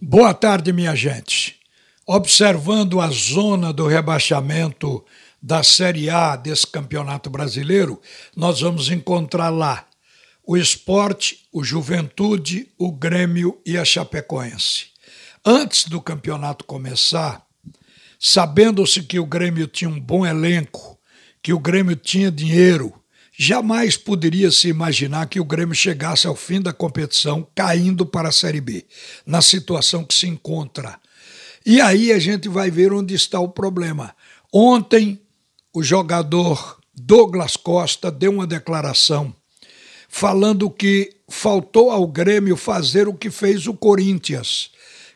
Boa tarde, minha gente. Observando a zona do rebaixamento da Série A desse campeonato brasileiro, nós vamos encontrar lá o esporte, o juventude, o Grêmio e a Chapecoense. Antes do campeonato começar, sabendo-se que o Grêmio tinha um bom elenco, que o Grêmio tinha dinheiro, jamais poderia se imaginar que o Grêmio chegasse ao fim da competição caindo para a Série B, na situação que se encontra. E aí a gente vai ver onde está o problema. Ontem, o jogador Douglas Costa deu uma declaração falando que faltou ao Grêmio fazer o que fez o Corinthians,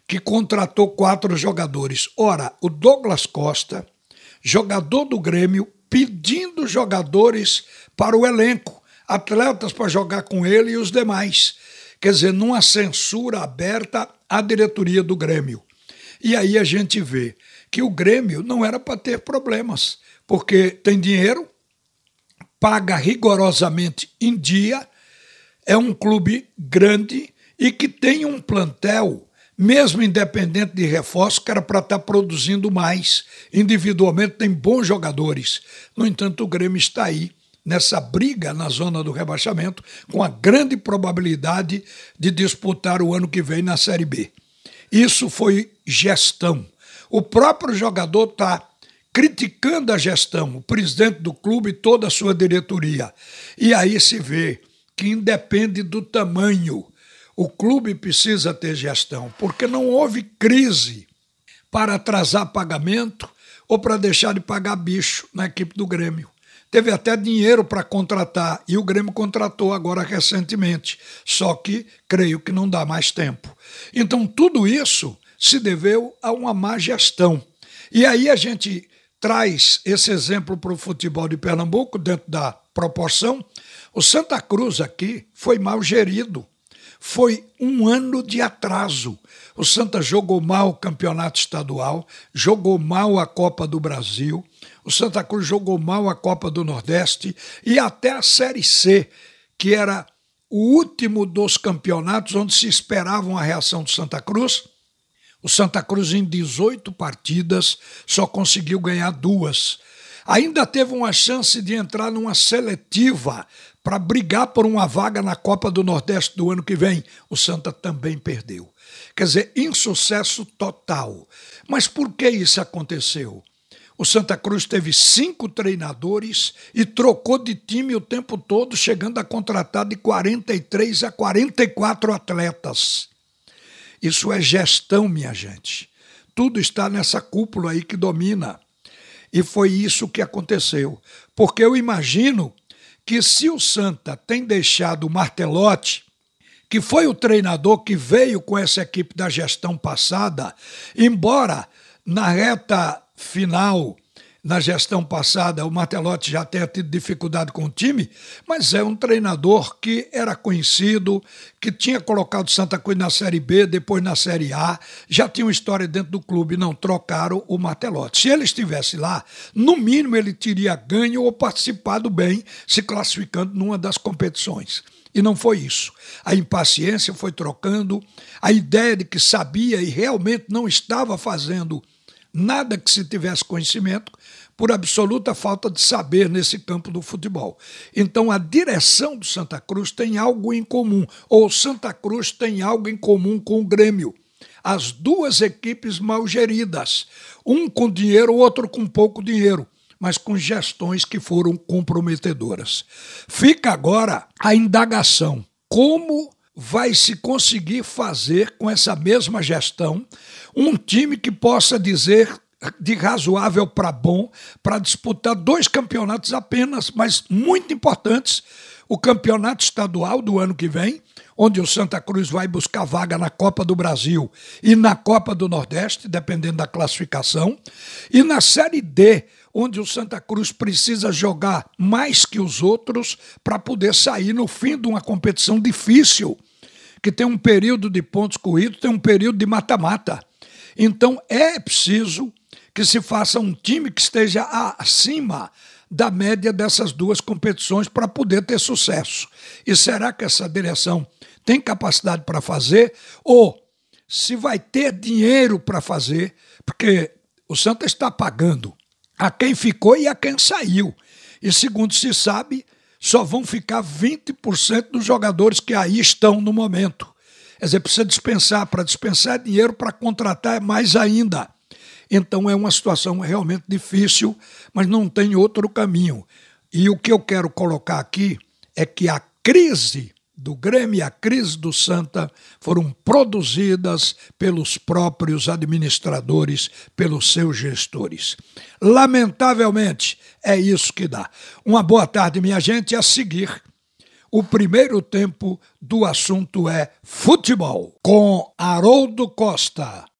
que contratou quatro jogadores. Ora, o Douglas Costa, jogador do Grêmio, pedindo jogadores para o elenco, atletas para jogar com ele e os demais. Quer dizer, numa censura aberta à diretoria do Grêmio. E aí a gente vê que o Grêmio não era para ter problemas, porque tem dinheiro, paga rigorosamente em dia, é um clube grande e que tem um plantel, mesmo independente de reforço, que era para estar tá produzindo mais. Individualmente tem bons jogadores. No entanto, o Grêmio está aí nessa briga na zona do rebaixamento, com a grande probabilidade de disputar o ano que vem na Série B. Isso foi gestão. O próprio jogador está criticando a gestão, o presidente do clube e toda a sua diretoria. E aí se vê que independe do tamanho. O clube precisa ter gestão, porque não houve crise para atrasar pagamento ou para deixar de pagar bicho na equipe do Grêmio. Teve até dinheiro para contratar e o Grêmio contratou agora recentemente. Só que creio que não dá mais tempo. Então, tudo isso se deveu a uma má gestão. E aí a gente traz esse exemplo para o futebol de Pernambuco, dentro da proporção. O Santa Cruz aqui foi mal gerido. Foi um ano de atraso. O Santa jogou mal o campeonato estadual, jogou mal a Copa do Brasil, o Santa Cruz jogou mal a Copa do Nordeste e até a Série C, que era o último dos campeonatos onde se esperava uma reação do Santa Cruz, o Santa Cruz, em 18 partidas, só conseguiu ganhar duas. Ainda teve uma chance de entrar numa seletiva para brigar por uma vaga na Copa do Nordeste do ano que vem. O Santa também perdeu. Quer dizer, insucesso total. Mas por que isso aconteceu? O Santa Cruz teve cinco treinadores e trocou de time o tempo todo, chegando a contratar de 43 a 44 atletas. Isso é gestão, minha gente. Tudo está nessa cúpula aí que domina. E foi isso que aconteceu. Porque eu imagino que se o Santa tem deixado o Martelotti, que foi o treinador que veio com essa equipe da gestão passada, embora na reta final na gestão passada o Martelotti já tenha tido dificuldade com o time, mas é um treinador que era conhecido, que tinha colocado Santa Cruz na Série B, depois na Série A, já tinha uma história dentro do clube, não trocaram o Martelotti. Se ele estivesse lá, no mínimo ele teria ganho ou participado bem, se classificando numa das competições. E não foi isso. A impaciência foi trocando, a ideia de que sabia e realmente não estava fazendo nada que se tivesse conhecimento, por absoluta falta de saber nesse campo do futebol. Então a direção do Santa Cruz tem algo em comum, ou Santa Cruz tem algo em comum com o Grêmio. As duas equipes mal geridas, um com dinheiro, o outro com pouco dinheiro mas com gestões que foram comprometedoras. Fica agora a indagação: como vai se conseguir fazer com essa mesma gestão um time que possa dizer de razoável para bom para disputar dois campeonatos apenas, mas muito importantes. O campeonato estadual do ano que vem, onde o Santa Cruz vai buscar vaga na Copa do Brasil e na Copa do Nordeste, dependendo da classificação, e na Série D, onde o Santa Cruz precisa jogar mais que os outros para poder sair no fim de uma competição difícil, que tem um período de pontos corridos, tem um período de mata-mata. Então é preciso que se faça um time que esteja acima da média dessas duas competições para poder ter sucesso. E será que essa direção tem capacidade para fazer? Ou se vai ter dinheiro para fazer, porque o Santa está pagando a quem ficou e a quem saiu. E segundo se sabe, só vão ficar 20% dos jogadores que aí estão no momento. Quer dizer, precisa dispensar. Para dispensar dinheiro, para contratar é mais ainda. Então é uma situação realmente difícil, mas não tem outro caminho. E o que eu quero colocar aqui é que a crise do Grêmio e a crise do Santa foram produzidas pelos próprios administradores, pelos seus gestores. Lamentavelmente, é isso que dá. Uma boa tarde, minha gente. A seguir, o primeiro tempo do assunto é futebol, com Haroldo Costa.